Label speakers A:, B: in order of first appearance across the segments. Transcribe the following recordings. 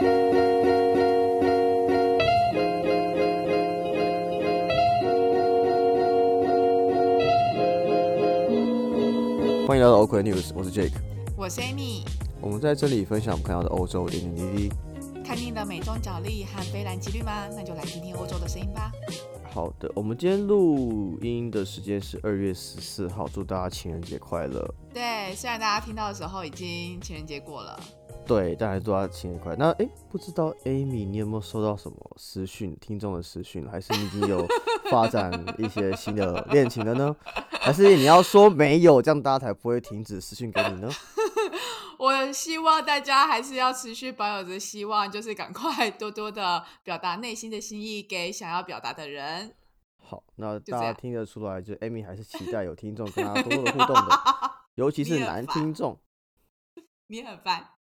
A: 欢迎来到 OK News，我是 Jake，
B: 我是 Amy，
A: 我们在这里分享我们看到的欧洲点点滴滴。
B: 看腻了美中角力和非蓝即绿吗？那就来听听欧洲的声音吧。
A: 好的，我们今天录音的时间是二月十四号，祝大家情人节快乐。
B: 对，虽然大家听到的时候已经情人节过了，
A: 对，但还是祝大家情人节快乐。那哎，不知道 Amy 你有没有收到什么私讯，听众的私讯，还是你已经有发展一些新的 恋情了呢？还是你要说没有，这样大家才不会停止私讯给你呢？
B: 我希望大家还是要持续保有着希望，就是赶快多多的表达内心的心意给想要表达的人。
A: 好，那大家听得出来，就 Amy 还是期待有听众跟他多多的互动的，尤其是男听众。
B: 你很烦。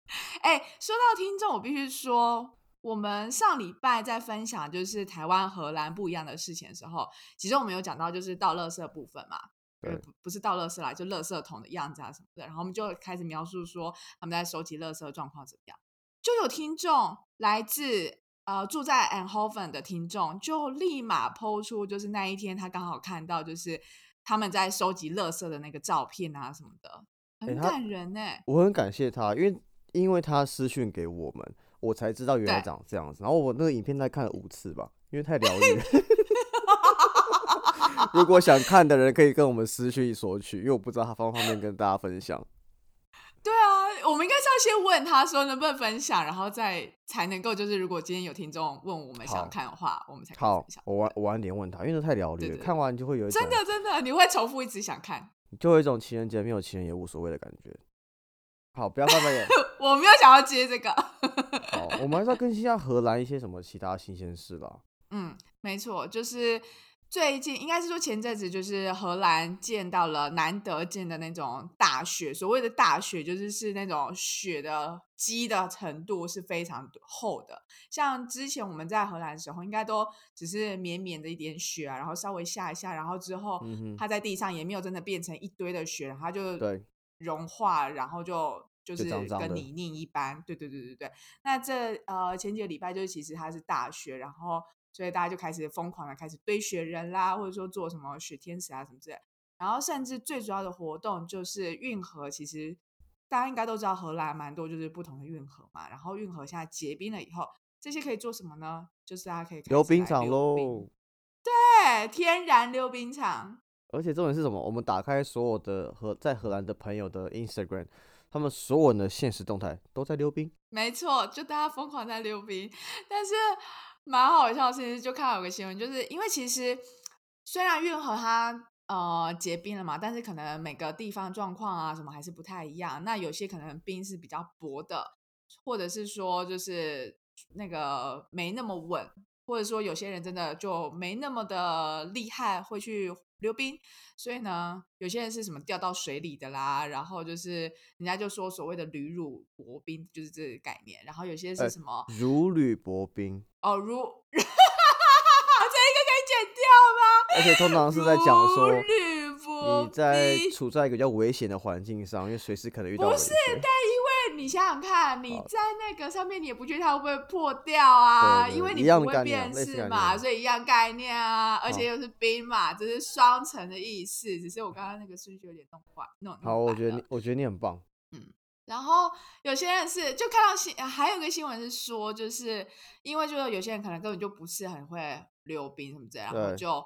B: 哎、说到听众，我必须说，我们上礼拜在分享就是台湾、荷兰不一样的事情的时候，其实我们有讲到就是倒垃圾部分嘛。不不是倒垃圾啦，就垃圾桶的样子啊什么的，然后我们就开始描述说他们在收集垃圾的状况怎么样。就有听众来自呃住在 a n h o v e n 的听众，就立马抛出就是那一天他刚好看到就是他们在收集垃圾的那个照片啊什么的，很感人呢、
A: 我很感谢他，因为因为他私讯给我们，我才知道原来
B: 对
A: 长这样子。然后我那个影片大概看了五次吧，因为太 疗愈了。如果想看的人可以跟我们私讯索取，因为我不知道他方不方便跟大家分享。
B: 我们应该是要先问他说能不能分享，然后再才能够就是如果今天有听众问我们想看的话，我们才可以
A: 好
B: 分享，。
A: 我晚我晚点问他，因为那太疗愈了，看完就会有一种
B: 真的真的，你会重复一直想看。
A: 就会有一种情人节没有情人也无所谓的感觉。好，不要翻白眼。
B: 我没有想要接这个。
A: 好，我们还是要更新一下荷兰一些什么其他新鲜事啦。
B: 嗯，没错，就是最近应该是说前阵子，就是荷兰见到了难得见的那种大雪。所谓的大雪，就是是那种雪的积的程度是非常厚的。像之前我们在荷兰的时候，应该都只是绵绵的一点雪啊，然后稍微下一下，然后之后它在地上也没有真的变成一堆的雪，然后它就
A: 对
B: 融化，然后就就
A: 就是
B: 跟泥泞一般。对对对对对。那这呃前几个礼拜就是其实它是大雪，然后所以大家就开始疯狂的开始堆雪人啦，或者说做什么雪天使啊什么之类。然后甚至最主要的活动就是运河，其实大家应该都知道荷兰蛮多就是不同的运河嘛。然后运河现在结冰了以后，这些可以做什么呢？就是大家可以
A: 溜冰场喽。
B: 对，天然溜冰场。
A: 而且重点是什么？我们打开所有的荷在荷兰的朋友的 Instagram，他们所有人的现实动态都在溜冰。
B: 没错，就大家疯狂在溜冰，但是蛮好笑其实，就看到有个新闻，就是因为其实虽然运河它呃结冰了嘛，但是可能每个地方状况啊什么还是不太一样。那有些可能冰是比较薄的，或者是说就是那个没那么稳，或者说有些人真的就没那么的厉害，会去溜冰。所以呢，有些人是什么掉到水里的啦，然后就是人家就说所谓的履乳薄冰，就是这个概念。然后有些
A: 哎
B: 是什么、
A: 如履薄冰，
B: 哦，如 这一个可以剪掉吗？
A: 而且通常是在讲说
B: 如履薄
A: 你在处在一个比较危险的环境上，因为随时可能遇到危
B: 不是，你想想看，你在那个上面，你也不确定它会不会破掉啊，
A: 对对
B: 因为你不会
A: 的概念
B: 辨
A: 类似概
B: 识嘛，所以一样概念啊，而且又是冰嘛，这是双层的意思。只是我刚刚那个顺序有点弄坏，弄弄
A: 好，我觉得你，我觉得你很棒。
B: 嗯然后有些人是就看到新，呃还有一个新闻是说，就是因为就是有些人可能根本就不是很会溜冰什么之类的，然后就，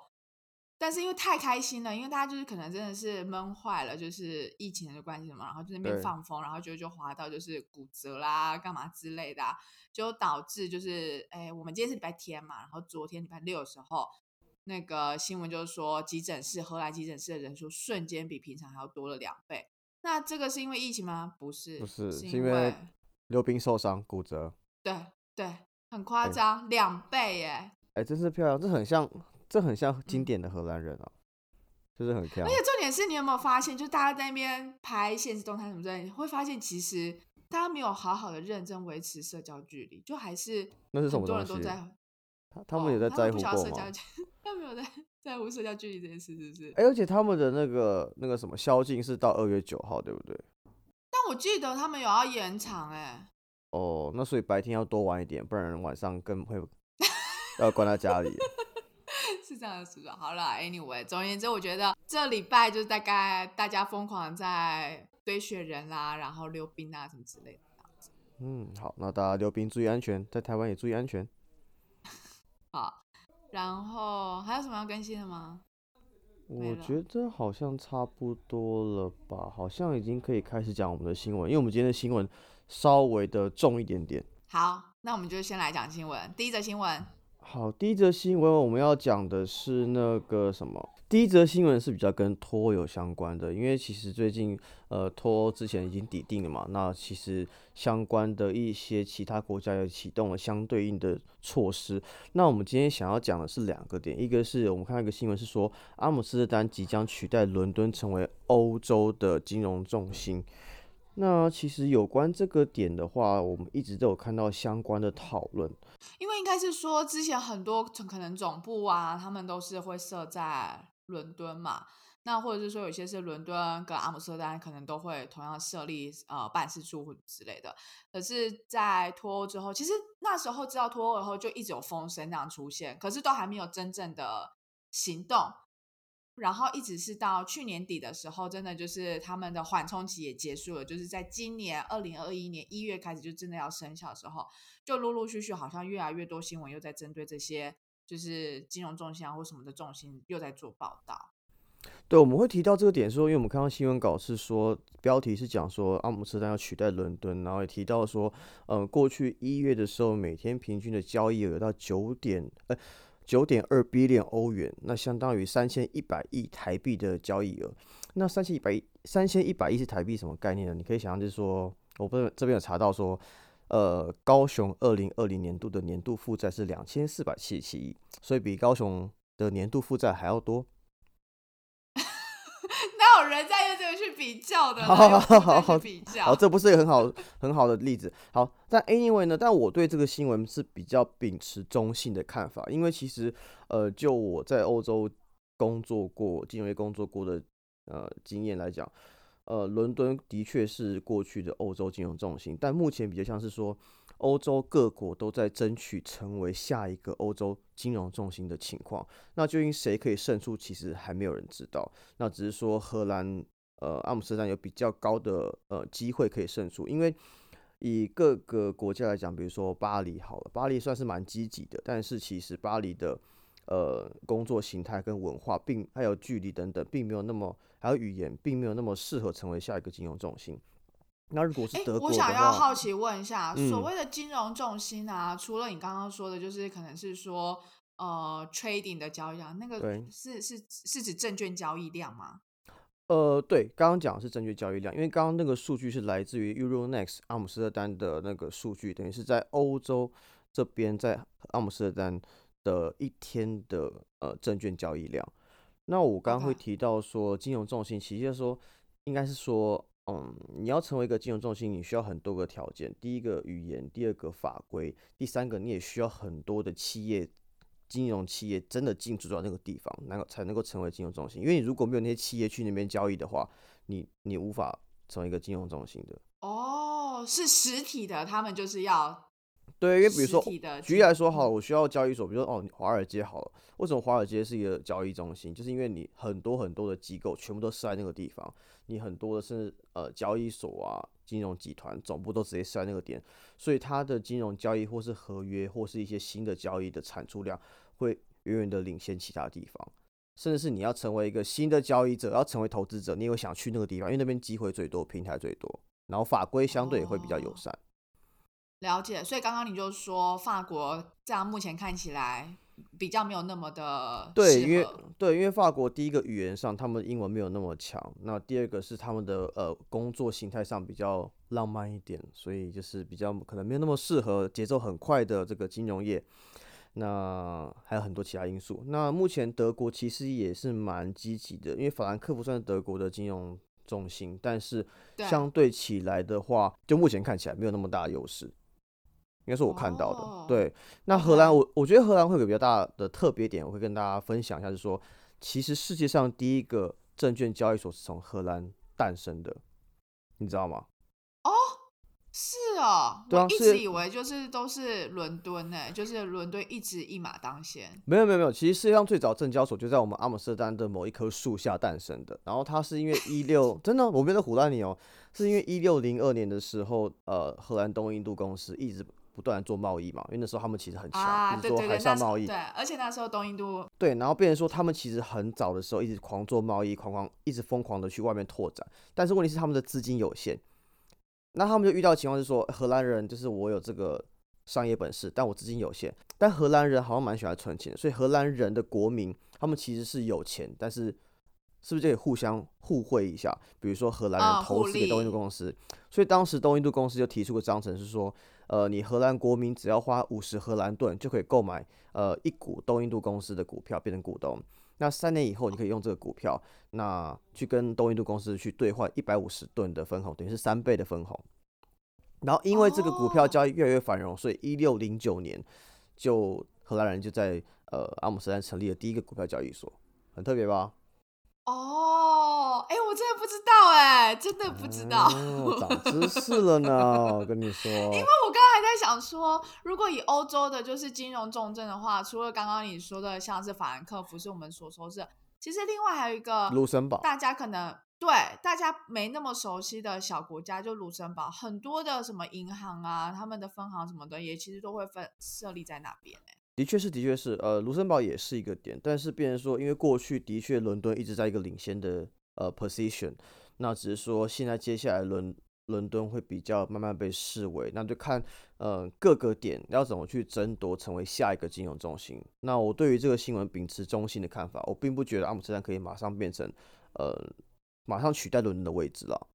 B: 但是因为太开心了，因为大家就是可能真的是闷坏了，就是疫情的关系什么，然后就那边放风，然后就就滑到就是骨折啦，干嘛之类的、啊，就导致就是，哎，我们今天是礼拜天嘛，然后昨天礼拜六的时候。那个新闻就是说，急诊室荷兰急诊室的人数瞬间比平常还要多了两倍。那这个是因为疫情吗？不是，
A: 不是
B: 是
A: 是因为溜冰受伤骨折。
B: 对对，很夸
A: 哎
B: 张，两倍耶！
A: 哎，真是漂亮，这很像，这很像经
B: 嗯
A: 典的荷兰人啊，就是很漂亮
B: 而且。重点是你有没有发现，就大家在那边拍现实动态什么之类会发现其实大家没有好好的认真维持社交距离，就还是
A: 那是什
B: 很
A: 么东西？
B: 多人都在，
A: 他他们有
B: 哦
A: 在在乎？
B: 社交距，他们有在在乎社交距离这件事，是不是？
A: 哎、而且他们的那个那个什么宵禁是到二月九号，对不对？
B: 但我记得他们有要延长哎、
A: 哦，那所以白天要多玩一点，不然晚上更会 要关在家里。
B: 是这样的，是不是？好了，Anyway，总而言之，我觉得这礼拜就是大概大家疯狂在堆雪人啦，然后溜冰啊什么之类的。
A: 嗯，好，那大家溜冰注意安全，在台湾也注意安全。
B: 好，然后还有什么要更新的吗？
A: 我觉得好像差不多了吧，好像已经可以开始讲我们的新闻，因为我们今天的新闻稍微的重一点点。
B: 好，那我们就先来讲新闻，第一则新闻。
A: 好，第一则新闻我们要讲的是那个什么？第一则新闻是比较跟脱欧有相关的，因为其实最近呃脱欧之前已经抵定了嘛，那其实相关的一些其他国家也启动了相对应的措施。那我们今天想要讲的是两个点，一个是我们看到一个新闻是说阿姆斯特丹即将取代伦敦成为欧洲的金融重心。那其实有关这个点的话，我们一直都有看到相关的讨论。
B: 因为应该是说，之前很多可能总部啊，他们都是会设在伦敦嘛。那或者是说，有些是伦敦跟阿姆斯特丹可能都会同样设立呃办事处之类的。可是，在脱欧之后，其实那时候知道脱欧以后，就一直有风声这样出现，可是都还没有真正的行动。然后一直是到去年底的时候，真的就是他们的缓冲期也结束了，就是在今年二零二一年一月开始就真的要生效的时候，就陆陆续续好像越来越多新闻又在针对这些就是金融中心啊或什么的重心又在做报道。
A: 对，我们会提到这个点说，因为我们看到新闻稿是说标题是讲说阿姆斯特丹要取代伦敦，然后也提到说，嗯，过去一月的时候每天平均的交易额到九点，呃。九点二 B 链欧元，那相当于三千一百亿台币的交易额。那三千一百亿，三千一百亿是台币什么概念呢？你可以想象，就是说，我不是这边有查到说，呃，高雄二零二零年度的年度负债是两千四百七十七亿，所以比高雄的年度负债还要多。
B: 哪有人在用这个去比较的？
A: 好好好
B: 好比较，
A: 好，这不是一个很好 很好的例子。好，但 anyway 呢？但我对这个新闻是比较秉持中性的看法，因为其实呃，就我在欧洲工作过、金融业工作过的呃经验来讲，呃，伦敦的确是过去的欧洲金融中心，但目前比较像是说。欧洲各国都在争取成为下一个欧洲金融中心的情况，那究竟谁可以胜出，其实还没有人知道。那只是说荷兰，呃，阿姆斯特丹有比较高的呃机会可以胜出，因为以各个国家来讲，比如说巴黎好了，巴黎算是蛮积极的，但是其实巴黎的呃工作形态跟文化，并还有距离等等，并没有那么还有语言，并没有那么适合成为下一个金融中心。那如果是德国
B: 我想要好奇问一下，所谓的金融重心啊，除了你刚刚说的，就是可能是说呃 trading 的交易量，那个是是是指证券交易量吗？
A: 呃，对，刚刚讲的是证券交易量，因为刚刚那个数据是来自于 Euronext 阿姆斯特丹的那个数据，等于是在欧洲这边在阿姆斯特丹的一天的呃证券交易量。那我刚刚会提到说金融重心，其实说应该是说。嗯，你要成为一个金融中心，你需要很多个条件。第一个语言，第二个法规，第三个你也需要很多的企业，金融企业真的进驻到那个地方，能够才能够成为金融中心。因为你如果没有那些企业去那边交易的话，你你无法成为一个金融中心的。
B: 哦，是实体的，他们就是要。
A: 对，因为比如说，举例来说，好，我需要交易所，比如说哦，华尔街好了。为什么华尔街是一个交易中心？就是因为你很多很多的机构全部都设在那个地方，你很多的甚至呃交易所啊、金融集团总部都直接设在那个点，所以它的金融交易或是合约或是一些新的交易的产出量会远远的领先其他地方。甚至是你要成为一个新的交易者，要成为投资者，你也会想去那个地方，因为那边机会最多，平台最多，然后法规相对也会比较友善。
B: 了解，所以刚刚你就说法国这样目前看起来比较没有那么的
A: 对，因为对，因为法国第一个语言上他们英文没有那么强，那第二个是他们的呃工作形态上比较浪漫一点，所以就是比较可能没有那么适合节奏很快的这个金融业。那还有很多其他因素。那目前德国其实也是蛮积极的，因为法兰克福算是德国的金融中心，但是相对起来的话，就目前看起来没有那么大的优势。应该是我看到的，对。那荷兰，我我觉得荷兰会有比较大的特别点，我会跟大家分享一下，就是说，其实世界上第一个证券交易所是从荷兰诞生的，你知道吗？
B: 哦，是哦，
A: 对啊
B: 我一直以为就是都是伦敦呢，就是伦敦一直一马当先。
A: 没有没有没有，其实世界上最早证交所就在我们阿姆斯特丹的某一棵树下诞生的。然后它是因为 一六真的我没有在唬烂你哦，是因为一六零二年的时候，呃，荷兰东印度公司一直不断的做贸易嘛，因为那时候他们其实很强，
B: 啊，
A: 就是做
B: 对对对，那时候
A: 海上贸易。
B: 对，而且那时候东印度
A: 对，然后变成说他们其实很早的时候一直狂做贸易，狂狂一直疯狂的去外面拓展，但是问题是他们的资金有限，那他们就遇到的情况是说，荷兰人就是我有这个商业本事，但我资金有限，但荷兰人好像蛮喜欢存钱，所以荷兰人的国民他们其实是有钱，但是是不是就可以互相互惠一下？比如说荷兰
B: 啊
A: 人投资给东印度公司，所以当时东印度公司就提出个章程是说，呃，你荷兰国民只要花五十荷兰盾就可以购买呃一股东印度公司的股票变成股东。那三年以后，你可以用这个股票，那去跟东印度公司去兑换一百五十吨的分红，等于是三倍的分红。然后因为这个股票
B: 哦
A: 交易越来越繁荣，所以一六零九年就荷兰人就在呃阿姆斯特丹成立了第一个股票交易所，很特别吧？
B: 哦，哎，我真的不知道，哎，真的不知道。
A: 哦，长知识了呢，我跟你说。
B: 因为我刚刚还在想说，如果以欧洲的就是金融重镇的话，除了刚刚你说的像是法兰克福是我们所说是，其实另外还有一个
A: 卢森堡
B: 大家可能对大家没那么熟悉的小国家，就卢森堡，很多的什么银行啊，他们的分行什么的，也其实都会分设立在那边、欸。
A: 的确是，的确是，呃，卢森堡也是一个点，但是变成说，因为过去的确伦敦一直在一个领先的呃 position，那只是说现在接下来伦伦敦会比较慢慢被视为，那就看呃各个点要怎么去争夺成为下一个金融中心。那我对于这个新闻秉持中性的看法，我并不觉得阿姆斯特丹可以马上变成呃马上取代伦敦的位置了。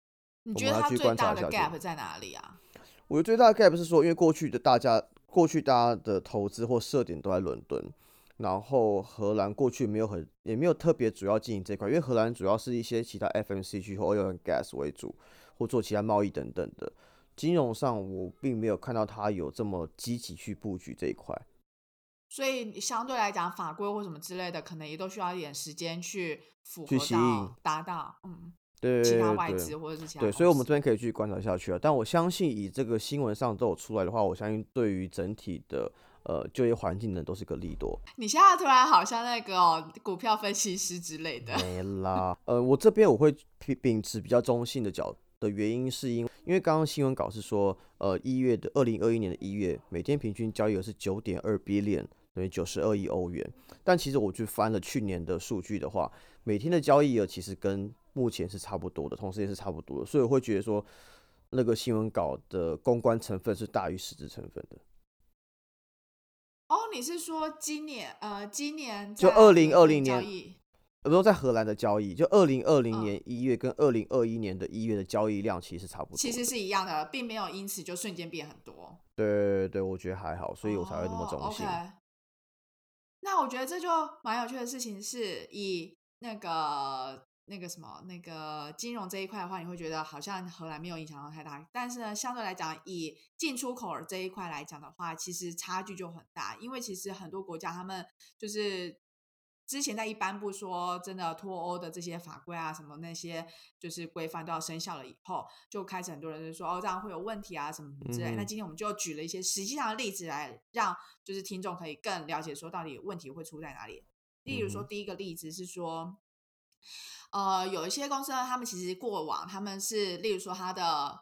A: 我
B: 你觉得
A: 们要去
B: 它最大的
A: 观察一下
B: gap 在哪里啊？
A: 我觉得最大的 gap 是说，因为过去的大家，过去大家的投资或设点都在伦敦，然后荷兰过去没有很，也没有特别主要经营这块，因为荷兰主要是一些其他 FMCG 或 oil and gas 为主，或做其他贸易等等的。金融上，我并没有看到它有这么积极去布局这一块。
B: 所以相对来讲，法规或什么之类的，可能也都需要一点时间去符合到达到，嗯，
A: 对
B: 其他外资或者是其他
A: 对，
B: 公
A: 所以我们
B: 司
A: 这边可以继续观察下去啊。但我相信以这个新闻上都有出来的话，我相信对于整体的呃就业环境呢都是个利多。
B: 你现在突然好像那个、哦、股票分析师之类的，
A: 没啦，呃，我这边我会秉秉持比较中性的角的原因，是因为因为刚刚新闻稿是说，呃，一月的二零二一年的一月，每天平均交易额是九点二 billion，等于九十二亿欧元。但其实我去翻了去年的数据的话，每天的交易额其实跟目前是差不多的，同时也是差不多的，所以我会觉得说，那个新闻稿的公关成分是大于实质成分的。
B: 哦，你是说今年呃，今年
A: 就
B: 二
A: 零
B: 二零
A: 年
B: 交易
A: 呃，不是在荷兰的交易，就二零二零
B: 嗯
A: 年一月跟二零二一年的一月的交易量其实是差不多。
B: 其实是一样的，并没有因此就瞬间变很多，
A: 对对对，我觉得还好，所以我才会那么
B: 哦
A: 中性。
B: 那我觉得这就蛮有趣的事情，是以那个那个什么那个金融这一块的话，你会觉得好像荷兰没有影响到太大，但是呢，相对来讲，以进出口这一块来讲的话，其实差距就很大，因为其实很多国家他们就是。之前在一颁布说，真的脱欧的这些法规啊，什么那些就是规范都要生效了以后，就开始很多人就说哦，这样会有问题啊，什么之类。
A: 嗯
B: 那今天我们就举了一些实际上的例子来让就是听众可以更了解说到底问题会出在哪里。例如说，第一个例子是说，呃，有一些公司呢，他们其实过往他们是，例如说它的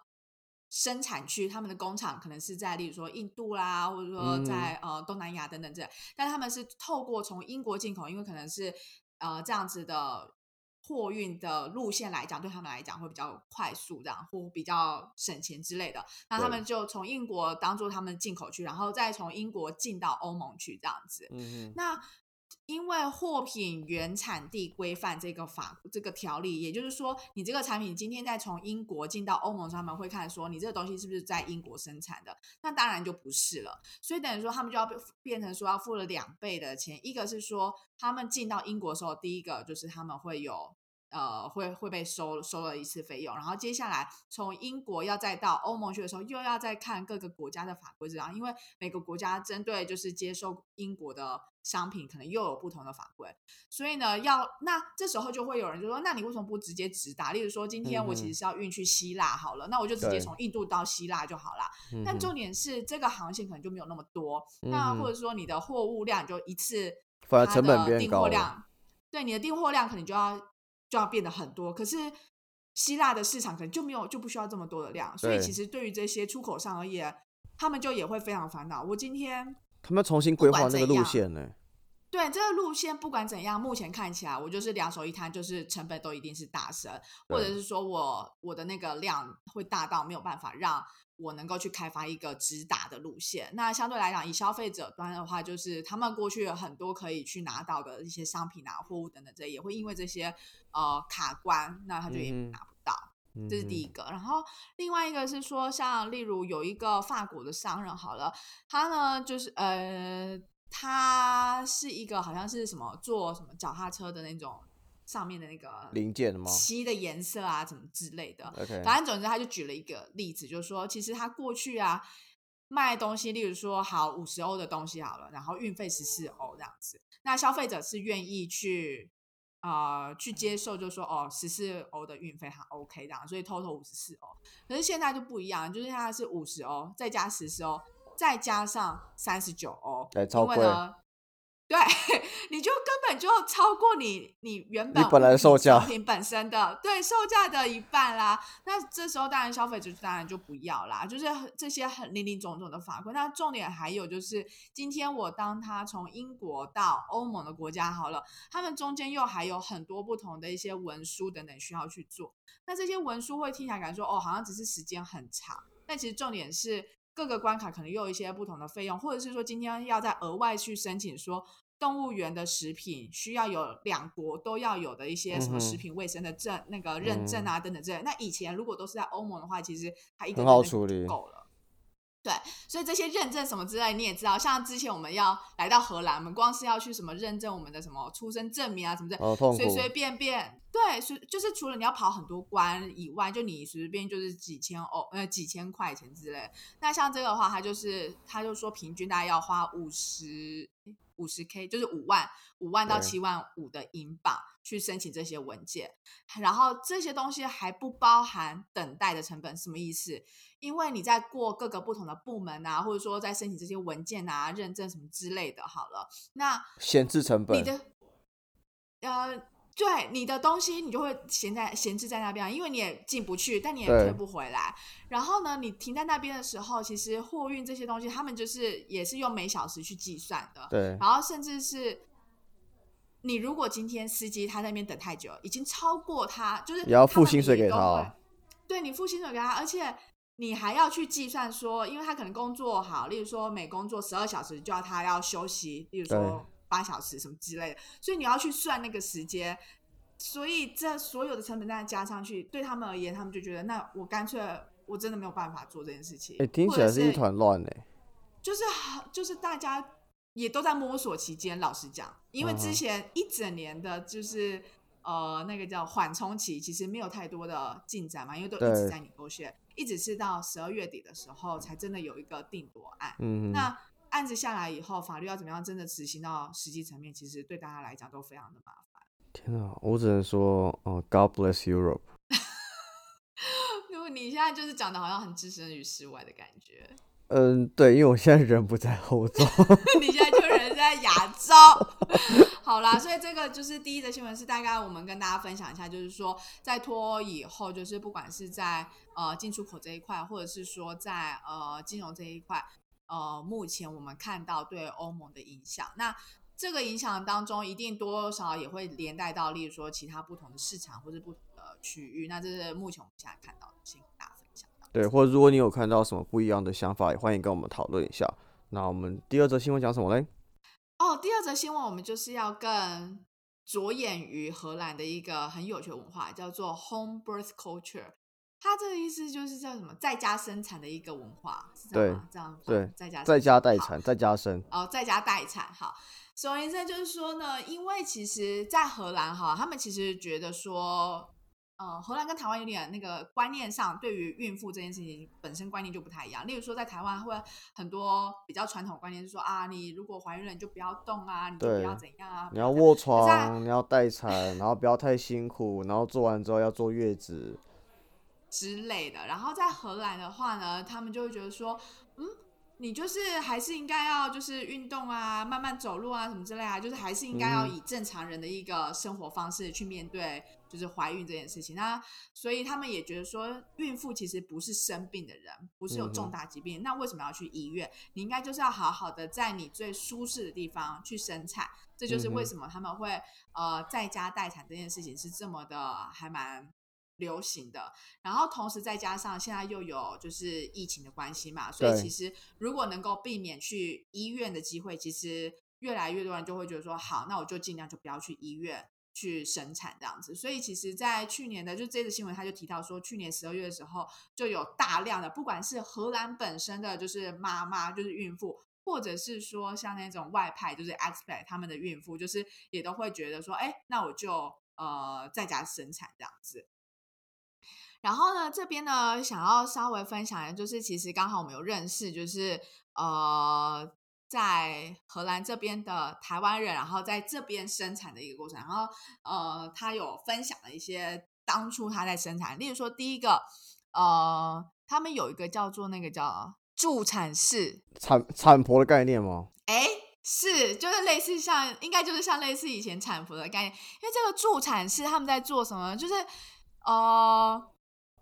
B: 生产区，他们的工厂可能是在例如说印度啦，或者说在、呃东南亚等等这，但他们是透过从英国进口，因为可能是呃这样子的。货运的路线来讲，对他们来讲会比较快速，这样或比较省钱之类的。那他们就从英国当做他们进口区，然后再从英国进到欧盟去这样子。
A: 嗯，
B: 那因为货品原产地规范这个法这个条例，也就是说，你这个产品今天在从英国进到欧盟，他们会看说你这个东西是不是在英国生产的？那当然就不是了。所以等于说，他们就要变变成说要付了两倍的钱。一个是说，他们进到英国的时候，第一个就是他们会有。呃会会被收收了一次费用，然后接下来从英国要再到欧盟去的时候，又要再看各个国家的法规这样，因为每个国家针对就是接受英国的商品，可能又有不同的法规，所以呢，要那这时候就会有人就说，那你为什么不直接直达？例如说，今天我其实是要运去希腊好了，那我就直接从印度到希腊就好了。但重点是这个航线可能就没有那么多，那或者说你的货物量就一次，它
A: 反而成本变高了。
B: 货量，对你的订货量可能就要就要变得很多，可是。希腊的市场可能就没有就不需要这么多的量，所以其实对于这些出口商而言，他们就也会非常烦恼。我今天
A: 他们要重新规划那个路线呢、
B: 对这个路线，不管怎样，目前看起来我就是两手一摊，就是成本都一定是大升，或者是说我我的那个量会大到没有办法让我能够去开发一个直达的路线。那相对来讲，以消费者端的话，就是他们过去有很多可以去拿到的一些商品啊、货物等等，这也会因为这些呃卡关，那他就也拿不到。这是第一
A: 嗯
B: 个，然后另外一个是说，像例如有一个法国的商人，好了，他呢就是呃，他是一个好像是什么做什么脚踏车的那种上面的那个
A: 零件吗
B: 漆的颜色啊，什么之类的。
A: OK，
B: 反正总之，他就举了一个例子，就是说，其实他过去啊卖东西，例如说好五十欧的东西好了，然后运费十四欧这样子，那消费者是愿意去呃去接受，就是说哦十四欧的运费还 OK 这样，所以 total 五十四欧。可是现在就不一样，就是现在是五十欧，再加十四欧，再加上三十九欧，
A: 对超贵。
B: 对，你就根本就超过你你原本
A: 你本来售价
B: 商品本身的对售价的一半啦。那这时候当然消费者当然就不要啦，就是很这些很林林总总的法规。那重点还有就是，今天我当他从英国到欧盟的国家好了，他们中间又还有很多不同的一些文书等等需要去做。那这些文书会听起来感觉说哦，好像只是时间很长，但其实重点是各个关卡可能又有一些不同的费用，或者是说今天要再额外去申请说。动物园的食品需要有两国都要有的一些什么食品卫生的证、那个认证啊等等之类的。那以前如果都是在欧盟的话，其实它一个就
A: 处理
B: 够了。对，所以这些认证什么之类，你也知道，像之前我们要来到荷兰，我们光是要去什么认证我们的什么出生证明啊什么的，
A: 哦
B: 随随便便，对，随就是除了你要跑很多关以外，就你随随便就是几千欧呃几千块钱之类。那像这个的话，他就是他就说平均大概要花五十五十 K，就是五万五万到七万五的英镑去申请这些文件，然后这些东西还不包含等待的成本，什么意思？因为你在过各个不同的部门啊，或者说在申请这些文件啊、认证什么之类的，好了，那
A: 闲置成本。
B: 你的呃，对你的东西，你就会闲在闲置在那边，因为你也进不去，但你也
A: 对
B: 退不回来。然后呢，你停在那边的时候，其实货运这些东西，他们就是也是用每小时去计算的。
A: 对
B: 然后甚至是你如果今天司机他在那边等太久，已经超过他，就是
A: 你要付薪水给他
B: 对你付薪水给他，而且你还要去计算说，因为他可能工作好，例如说每工作十二小时就要他要休息，例如说八小时什么之类的，所以你要去算那个时间。所以这所有的成本再加上去，对他们而言，他们就觉得那我干脆我真的没有办法做这件事情。
A: 哎、听起来是一团乱哎。
B: 就是就是大家也都在摸索期间，老实讲，因为之前一整年的就是。呃，那个叫缓冲期，其实没有太多的进展嘛，因为都一直在 negotiate，一直是到十二月底的时候才真的有一个定夺案。
A: 嗯，
B: 那案子下来以后，法律要怎么样真的执行到实际层面，其实对大家来讲都非常的麻烦。
A: 天啊，我只能说，哦，God bless Europe。
B: 如果你现在就是讲的好像很置身于世外的感觉，
A: 嗯，对，因为我现在人不在欧洲。
B: 你现在就人在亚洲。好啦，所以这个就是第一则新闻，是大概我们跟大家分享一下，就是说在脱欧以后，就是不管是在呃进出口这一块，或者是说在呃金融这一块，呃，目前我们看到对欧盟的影响，那。这个影响当中，一定多多少少也会连带到，例如说其他不同的市场或者不同的区域。那这是目前我们现在看到的，先跟大家分享到。
A: 对，或者如果你有看到什么不一样的想法，也欢迎跟我们讨论一下。那我们第二则新闻讲什么嘞？
B: 哦，第二则新闻我们就是要更着眼于荷兰的一个很有趣的文化，叫做 home birth culture。他这个意思就是叫什么在家生产的一个文化，是这
A: 对
B: 样吗？这样
A: 对
B: 在家
A: 在家待
B: 好
A: 产，在家生。
B: 哦，在家待产哈。总而言之就是说呢，因为其实，在荷兰哈，他们其实觉得说，呃，荷兰跟台湾有点那个观念上，对于孕妇这件事情本身观念就不太一样。例如说，在台湾会很多比较传统观念，是说啊，你如果怀孕了，你就不要动啊，你就不要怎样啊，
A: 你要卧床，你要待产，然后不要太辛苦，然后做完之后要坐月子。
B: 之类的。然后在荷兰的话呢，他们就会觉得说，嗯，你就是还是应该要就是运动啊，慢慢走路啊，什么之类啊，就是还是应该要
A: 嗯
B: 以正常人的一个生活方式去面对，就是怀孕这件事情。那所以他们也觉得说，孕妇其实不是生病的人，不是有重大疾病，那为什么要去医院？你应该就是要好好的在你最舒适的地方去生产。这就是为什么他们会呃在家待产这件事情是这么的还蛮流行的。然后同时再加上现在又有就是疫情的关系嘛，所以其实如果能够避免去医院的机会，其实越来越多人就会觉得说，好，那我就尽量就不要去医院。去生产这样子，所以其实，在去年的就这次新闻，他就提到说，去年十二月的时候，就有大量的，不管是荷兰本身的就是妈妈，就是孕妇，或者是说像那种外派，就是 expat 他们的孕妇，就是也都会觉得说，哎，那我就呃在家生产这样子。然后呢，这边呢想要稍微分享的，就是其实刚好我们有认识，就是呃在荷兰这边的台湾人，然后在这边生产的一个过程，然后呃他有分享了一些当初他在生产，例如说第一个呃他们有一个叫做那个叫助产士，
A: 产产婆的概念吗？
B: 哎，是，就是类似像，应该就是像类似以前产婆的概念，因为这个助产士他们在做什么？就是呃，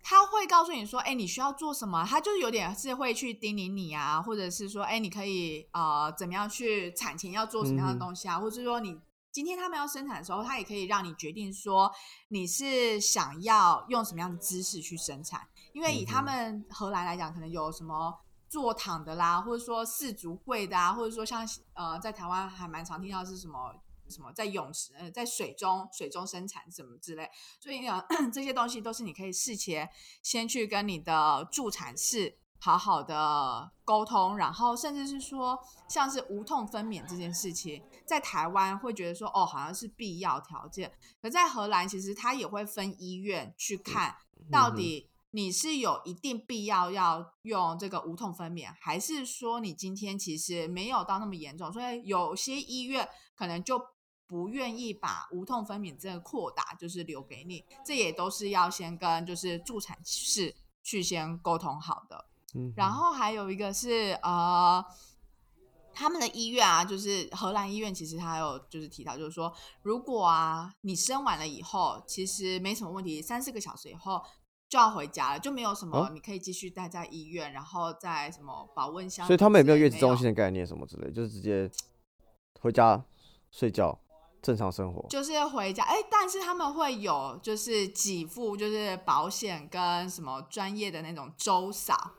B: 他会告诉你说，哎，你需要做什么？他就是有点是会去叮咛你啊，或者是说，哎，你可以呃怎么样去产前要做什么样的东西啊，或者是说你。今天他们要生产的时候，他也可以让你决定说你是想要用什么样的姿势去生产，因为以他们荷兰来讲，可能有什么坐躺的啦，或者说四足跪的啊，或者说像呃，在台湾还蛮常听到是什么什么在泳池呃在水中水中生产什么之类，所以呢 这些东西都是你可以事前先去跟你的助产士好好的沟通，然后甚至是说像是无痛分娩这件事情，在台湾会觉得说哦好像是必要条件，可在荷兰其实它也会分医院去看到底。你是有一定必要要用这个无痛分娩，还是说你今天其实没有到那么严重，所以有些医院可能就不愿意把无痛分娩这个扩大，就是留给你，这也都是要先跟就是助产士去先沟通好的。
A: 嗯，
B: 然后还有一个是呃，他们的医院啊，就是荷兰医院，其实他有就是提到，就是说，如果啊你生完了以后，其实没什么问题，三四个小时以后就要回家了，就没有什么
A: 哦。
B: 你可以继续待在医院，然后在什么保温箱，
A: 所以他们也没有月子中心的概念什么之类，就是直接回家睡觉，正常生活。
B: 就是回家，哎，但是他们会有就是给付，就是保险跟什么专业的那种周扫，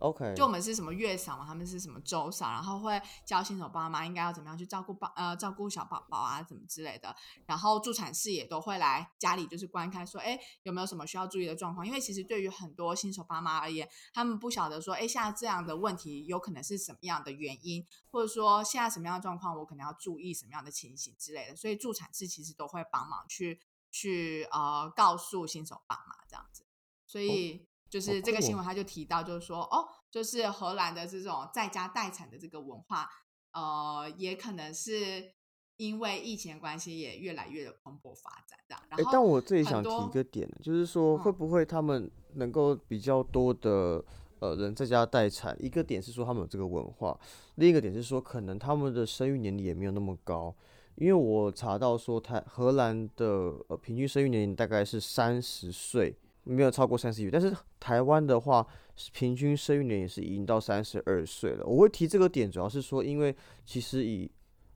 A: OK，
B: 就我们是什么月嫂嘛，他们是什么周嫂，然后会教新手爸妈应该要怎么样去照顾宝呃照顾小宝宝啊，怎么之类的。然后助产士也都会来家里就是观看，说哎有没有什么需要注意的状况？因为其实对于很多新手爸妈而言，他们不晓得说哎像这样的问题有可能是什么样的原因，或者说现在什么样的状况我可能要注意什么样的情形之类的。所以助产士其实都会帮忙去去呃告诉新手爸妈这样子。所以就是这个新闻他就提到，就是说哦，就是荷兰的这种在家待产的这个文化，呃，也可能是因为疫情的关系，也越来越的蓬勃发展这样。然
A: 哎、
B: 后，
A: 但我这里想提一个点，就是说会
B: 嗯
A: 不会他们能够比较多的呃人在家待产？一个点是说他们有这个文化，另一个点是说可能他们的生育年龄也没有那么高。因为我查到说台荷兰的呃平均生育年龄大概是三十岁，没有超过三十岁，但是台湾的话平均生育年龄是已经到三十二岁了。我会提这个点，主要是说因为其实以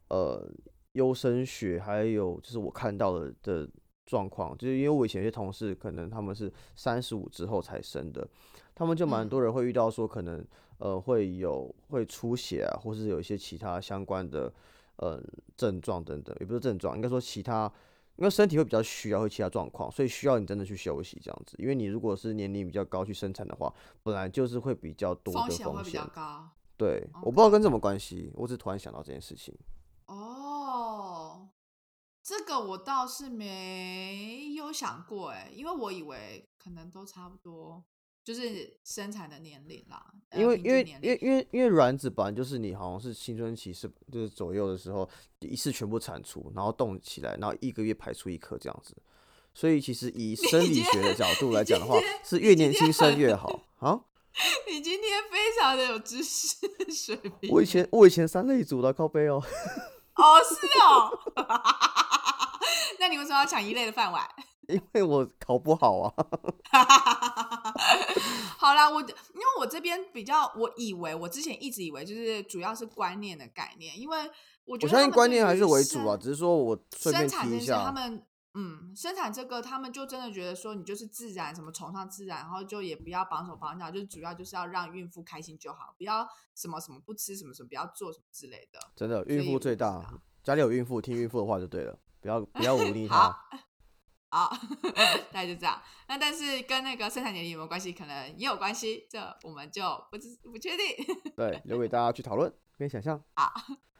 A: 呃优生学还有就是我看到的的状况，就是因为我以前有些同事可能他们是三十五之后才生的，他们就蛮
B: 嗯
A: 多人会遇到说可能呃会有会出血啊，或是有一些其他相关的呃症状等等，也不是症状，应该说其他。因因为身体会比较虚啊，会其他状况，所以需要你真的去休息这样子。因为你如果是年龄比较高去生产的话，本来就是会比较多的
B: 风险会
A: 风险
B: 比较。高。
A: 对，我不知道跟什么关系，我只突然想到这件事情。
B: 哦，这个我倒是没有想过哎，因为我以为可能都差不多，就是生产的年龄啦。呃
A: 因为因为因为因为因为卵子本来就是你好像是青春期是就是左右的时候一次全部产出，然后动起来，然后一个月排出一颗这样子。所以其实以生理
B: 今
A: 学的角度来讲的话，是越年轻生越好啊。
B: 你今天非常的有知识水平。
A: 我以前我以前三类组的靠背哦，
B: 哦是哦，那你为什么要抢一类的饭碗？
A: 因为我考不好啊。
B: 好啦，我因为我这边比较，我以为我之前一直以为就是主要是观念的概念，因为我觉得
A: 我相信观念还是为主啊，只是说我顺便
B: 生产这件事，
A: 提一下
B: 他。们嗯，生产这个他们就真的觉得说你就是自然，什么崇尚自然，然后就也不要绑手绑脚，就主要就是要让孕妇开心就好，不要什么什么不吃什么什么，不要做什么之类的。
A: 真的，孕妇最大家里有孕妇，听孕妇的话就对了，不要不要 忤逆她
B: 好。好，大概就这样。那但是跟那个生产年龄有没有关系？可能也有关系，这我们就不知不确定。
A: 对，留给大家去讨论跟想象。
B: 好，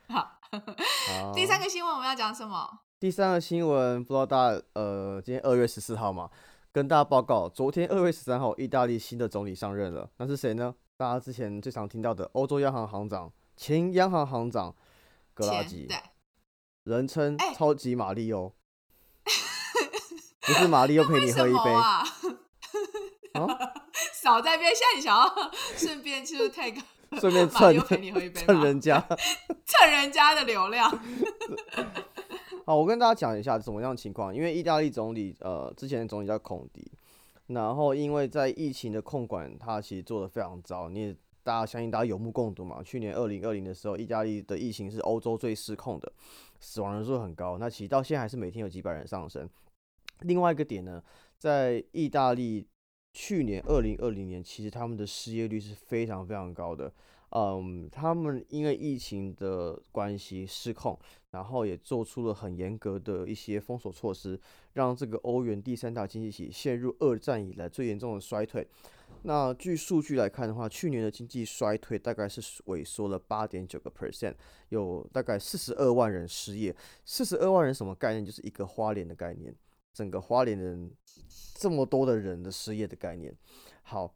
A: 好，
B: 第三个新闻我们要讲什么？
A: 第三个新闻，不知道大家呃，今天二月十四号嘛，跟大家报告，昨天二月十三号，意大利新的总理上任了，那是谁呢？大家之前最常听到的欧洲央行行长、前央行行长格拉吉，
B: 对，
A: 人称
B: 哎
A: 超级马里欧，不是玛丽又陪你喝一杯
B: 啊？
A: 啊，
B: 少在边，现在你想要顺便就是 take
A: 顺便
B: 马
A: 蹭
B: 陪你喝一杯
A: 蹭人家。
B: 蹭人家的流量。
A: 好，我跟大家讲一下怎么样情况，因为意大利总理呃之前的总理叫孔迪，然后因为在疫情的控管，他其实做的非常糟，你也大家相信大家有目共睹嘛。去年二零二零的时候，意大利的疫情是欧洲最失控的，死亡人数很高，那其实到现在还是每天有几百人上升。另外一个点呢，在意大利去年二零二零年，其实他们的失业率是非常非常高的。嗯，他们因为疫情的关系失控，然后也做出了很严格的一些封锁措施，让这个欧元第三大经济体陷入二战以来最严重的衰退。那据数据来看的话，去年的经济衰退大概是萎缩了八点九个 percent，有大概四十二万人失业。四十二万人什么概念？就是一个花莲的概念，整个花莲人这么多的人的失业的概念。好，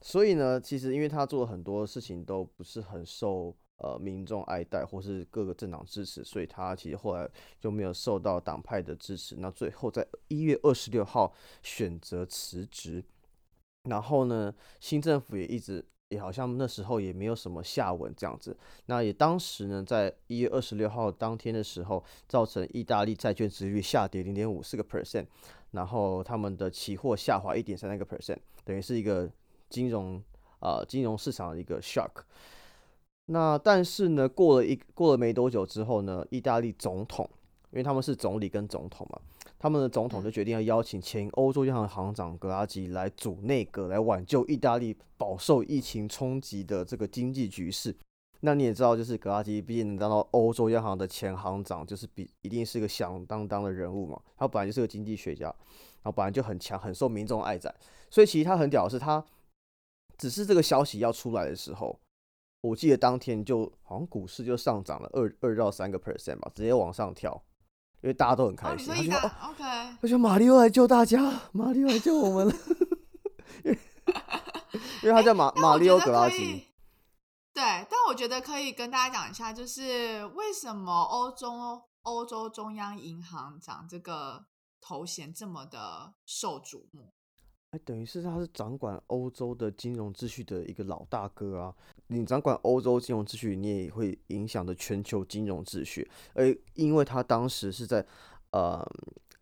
A: 所以呢，其实因为他做了很多事情都不是很受呃民众爱戴，或是各个政党支持，所以他其实后来就没有受到党派的支持。那最后在一月二十六号选择辞职，然后呢，新政府也一直也好像那时候也没有什么下文这样子。那也当时呢，在一月二十六号当天的时候，造成意大利债券殖利率下跌零点五四个 percent，然后他们的期货下滑一点三三个 percent，等于是一个金融呃金融市场的一个 shock。那但是呢，过了一过了没多久之后呢，意大利总统，因为他们是总理跟总统嘛，他们的总统就决定要邀请前欧洲央行行长格拉吉来组内阁，来挽救意大利饱受疫情冲击的这个经济局势。那你也知道，就是格拉吉毕竟能当到欧洲央行的前行长，就是比一定是个响当当的人物嘛。他本来就是个经济学家，然后本来就很强，很受民众爱戴。所以其实他很屌的是，他只是这个消息要出来的时候，我记得当天就好像股市就上涨了二二到三个 percent 吧，直接往上跳，因为大家都很
B: 哦，
A: 开心。他就说
B: OK，
A: 他说马里奥来救大家，马里奥来救我们了，因为他叫马
B: 但
A: 马里奥格拉吉。
B: 对，但我觉得可以跟大家讲一下，就是为什么欧洲欧洲中央银行长这个头衔这么的受瞩目。
A: 哎，等于是他是掌管欧洲的金融秩序的一个老大哥啊！你掌管欧洲金融秩序，你也会影响的全球金融秩序。而因为他当时是在呃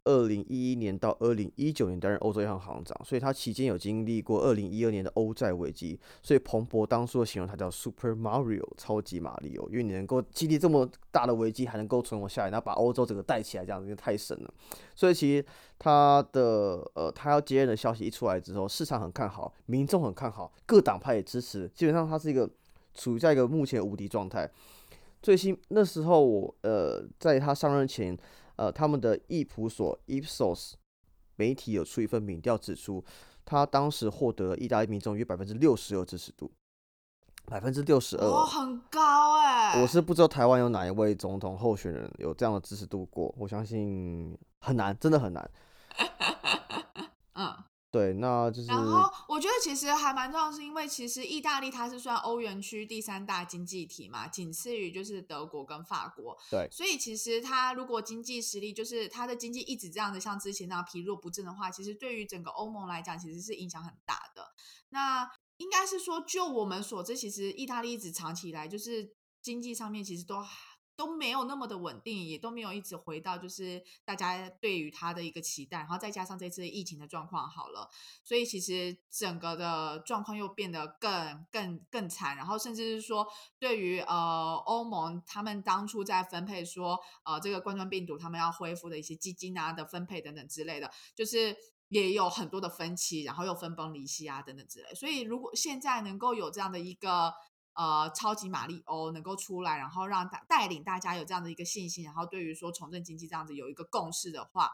A: 二零一一年到二零一九年担任欧洲央行行长，所以他期间有经历过二零一二年的欧债危机。所以彭博当初的形容他叫 Super Mario 超级马里奥，因为你能够经历这么大的危机还能够存活下来，然后把欧洲整个带起来，这样子太神了。所以其实他的呃，他要接任的消息一出来之后，市场很看好，民众很看好，各党派也支持，基本上他是一个处于在一个目前无敌状态。最新那时候我呃，在他上任前，呃，他们的易普所 Ipsos 媒体有出一份民调指出，他当时获得意大利民众约百分之六十二支持度，百分之六十二，
B: 哦，很高哎、
A: 我是不知道台湾有哪一位总统候选人有这样的支持度过，我相信很难，真的很难。
B: 嗯。
A: 对，那就是
B: 然后我觉得其实还蛮重要，是因为其实意大利它是算欧元区第三大经济体嘛，仅次于就是德国跟法国。
A: 对
B: 所以其实它如果经济实力就是它的经济一直这样子像之前那样疲弱不振的话，其实对于整个欧盟来讲，其实是影响很大的。那应该是说，就我们所知，其实意大利一直长期以来就是经济上面其实都都没有那么的稳定，也都没有一直回到就是大家对于它的一个期待，然后再加上这次疫情的状况好了，所以其实整个的状况又变得更更更惨，然后甚至是说对于呃欧盟他们当初在分配说呃这个冠状病毒他们要恢复的一些基金啊的分配等等之类的，就是。也有很多的分歧，然后又分崩离析啊，等等之类。所以，如果现在能够有这样的一个呃超级玛丽欧能够出来，然后让大带领大家有这样的一个信心，然后对于说重振经济这样子有一个共识的话，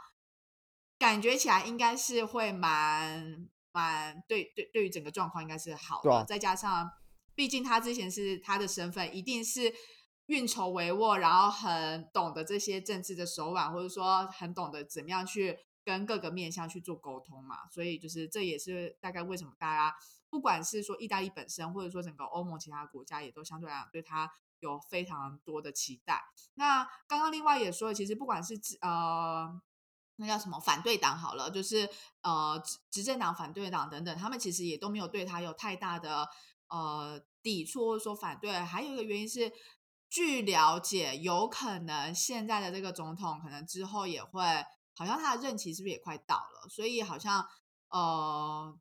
B: 感觉起来应该是会蛮蛮对对对于整个状况应该是好的。
A: 啊
B: 再加上，毕竟他之前是他的身份一定是运筹帷幄，然后很懂得这些政治的手腕，或者说很懂得怎么样去跟各个面向去做沟通嘛。所以就是这也是大概为什么大家不管是说意大利本身，或者说整个欧盟其他国家，也都相对来讲对他有非常多的期待。那刚刚另外也说，其实不管是呃。那叫什么反对党好了，就是呃执执政党、反对党等等，他们其实也都没有对他有太大的呃抵触或者说反对。还有一个原因是，据了解，有可能现在的这个总统可能之后也会，好像他的任期是不是也快到了？所以好像呃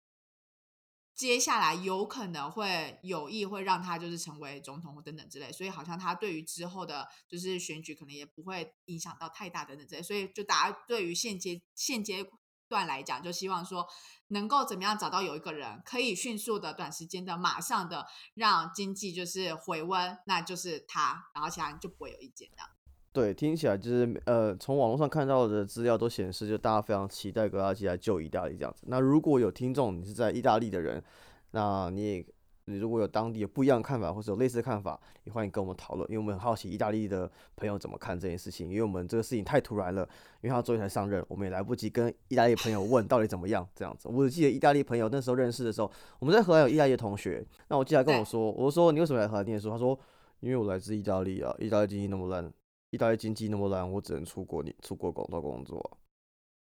B: 接下来有可能会有意会让他就是成为总统或等等之类，所以好像他对于之后的就是选举可能也不会影响到太大等等之类，所以就大家对于现阶现阶段来讲，就希望说能够怎么样找到有一个人可以迅速的、短时间的、马上的让经济就是回温，那就是他，然后其他人就不会有意见这样。
A: 对，听起来就是呃，从网络上看到的资料都显示，就大家非常期待格拉基来救意大利这样子。那如果有听众你是在意大利的人，那你也你如果有当地有不一样的看法，或者有类似的看法，也欢迎跟我们讨论，因为我们很好奇意大利的朋友怎么看这件事情，因为我们这个事情太突然了，因为他昨天才上任，我们也来不及跟意大利朋友问到底怎么样这样子。我只记得意大利朋友那时候认识的时候，我们在荷兰有意大利的同学，那我记得他跟我说，我说你为什么来荷兰念书？他说因为我来自意大利啊，意大利经济那么烂，意大利经济那么烂，我只能出国，你出国工作工作啊。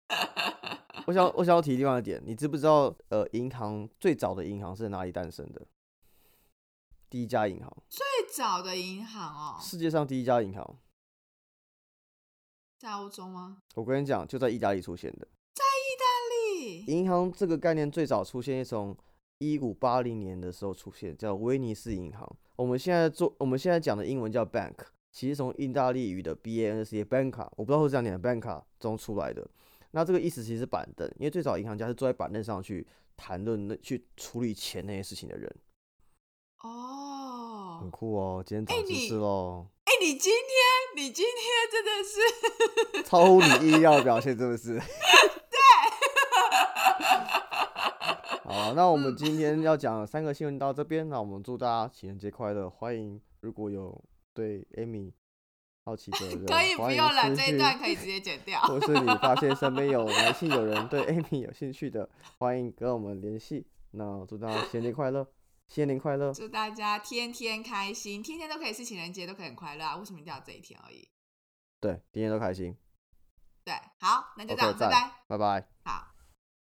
A: 我想我想要提另外一点，你知不知道呃，银行最早的银行是在哪里诞生的？第一家银行，
B: 最早的银行哦，
A: 世界上第一家银行，
B: 在欧洲吗？
A: 我跟你讲，就在意大利出现的。
B: 在意大利
A: 银行这个概念最早出现，从一五八零年的时候出现，叫威尼斯银行。我们现在做我们现在讲的英文叫 bank，其实从意大利语的 b a n c banca，我不知道是这样念的 banca 中出来的。那这个意思其实是板凳，因为最早银行家是坐在板凳上去谈论、那去处理钱那些事情的人，哦很
B: 哦。
A: 酷哦。今天
B: 哎你
A: 长知识喽，
B: 哎，你今天你今天真的是
A: 超乎你意料的表现，是 不是？好啊，那我们今天要讲的三个新闻到这边，那我们祝大家情人节快乐！欢迎如果有对 Amy 好奇的 人，
B: 可以不用了，
A: 私
B: 这一段可以直接剪掉。
A: 或是你发现身边有男性友人 对 Amy 有兴趣的，欢迎跟我们联系。那祝大家新年快乐，新年快乐！
B: 祝大家天天开心，天天都可以是情人节，都可以很快乐啊！为什么一定要这一天而已？
A: 对，天天都开心。
B: 对，好，那就这样，拜拜。
A: 拜拜。